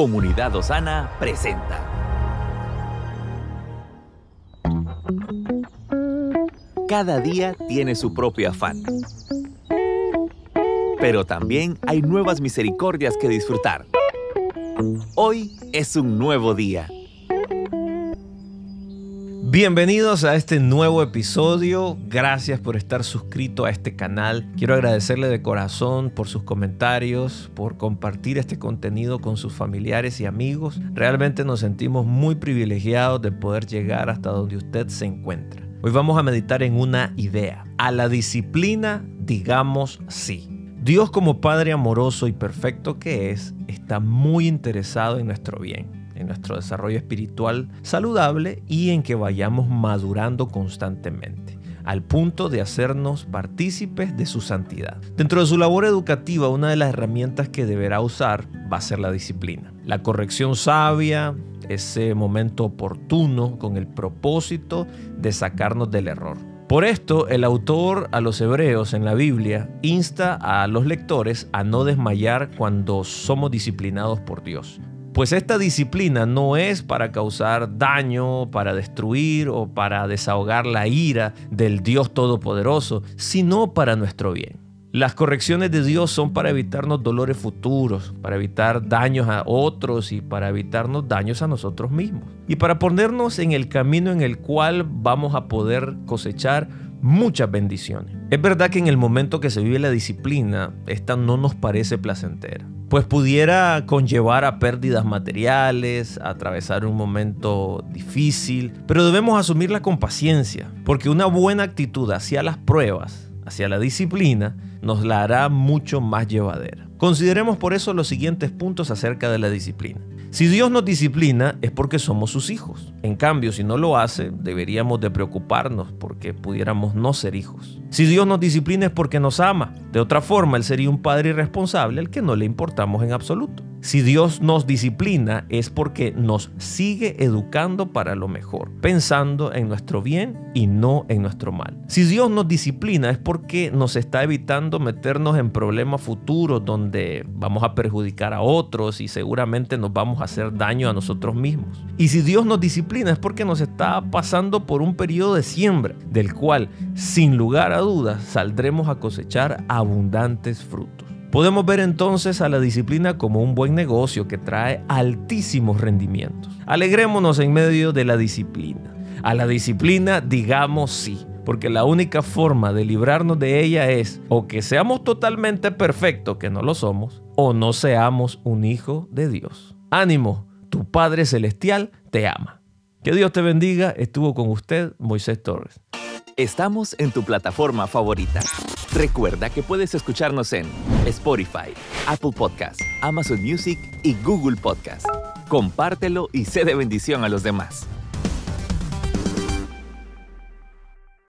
Comunidad Osana presenta. Cada día tiene su propio afán. Pero también hay nuevas misericordias que disfrutar. Hoy es un nuevo día. Bienvenidos a este nuevo episodio. Gracias por estar suscrito a este canal. Quiero agradecerle de corazón por sus comentarios, por compartir este contenido con sus familiares y amigos. Realmente nos sentimos muy privilegiados de poder llegar hasta donde usted se encuentra. Hoy vamos a meditar en una idea. A la disciplina digamos sí. Dios como Padre amoroso y perfecto que es, está muy interesado en nuestro bien en nuestro desarrollo espiritual saludable y en que vayamos madurando constantemente al punto de hacernos partícipes de su santidad. Dentro de su labor educativa, una de las herramientas que deberá usar va a ser la disciplina. La corrección sabia, ese momento oportuno con el propósito de sacarnos del error. Por esto, el autor a los hebreos en la Biblia insta a los lectores a no desmayar cuando somos disciplinados por Dios. Pues esta disciplina no es para causar daño, para destruir o para desahogar la ira del Dios Todopoderoso, sino para nuestro bien. Las correcciones de Dios son para evitarnos dolores futuros, para evitar daños a otros y para evitarnos daños a nosotros mismos. Y para ponernos en el camino en el cual vamos a poder cosechar muchas bendiciones. Es verdad que en el momento que se vive la disciplina, esta no nos parece placentera, pues pudiera conllevar a pérdidas materiales, a atravesar un momento difícil, pero debemos asumirla con paciencia, porque una buena actitud hacia las pruebas, hacia la disciplina, nos la hará mucho más llevadera. Consideremos por eso los siguientes puntos acerca de la disciplina. Si Dios nos disciplina es porque somos sus hijos. En cambio, si no lo hace, deberíamos de preocuparnos porque pudiéramos no ser hijos. Si Dios nos disciplina es porque nos ama. De otra forma, Él sería un padre irresponsable al que no le importamos en absoluto. Si Dios nos disciplina es porque nos sigue educando para lo mejor, pensando en nuestro bien y no en nuestro mal. Si Dios nos disciplina es porque nos está evitando meternos en problemas futuros donde vamos a perjudicar a otros y seguramente nos vamos a hacer daño a nosotros mismos. Y si Dios nos disciplina es porque nos está pasando por un periodo de siembra, del cual sin lugar a dudas saldremos a cosechar abundantes frutos. Podemos ver entonces a la disciplina como un buen negocio que trae altísimos rendimientos. Alegrémonos en medio de la disciplina. A la disciplina digamos sí, porque la única forma de librarnos de ella es o que seamos totalmente perfectos, que no lo somos, o no seamos un hijo de Dios. Ánimo, tu Padre Celestial te ama. Que Dios te bendiga. Estuvo con usted Moisés Torres. Estamos en tu plataforma favorita. Recuerda que puedes escucharnos en Spotify, Apple Podcast, Amazon Music y Google Podcast. Compártelo y sé de bendición a los demás.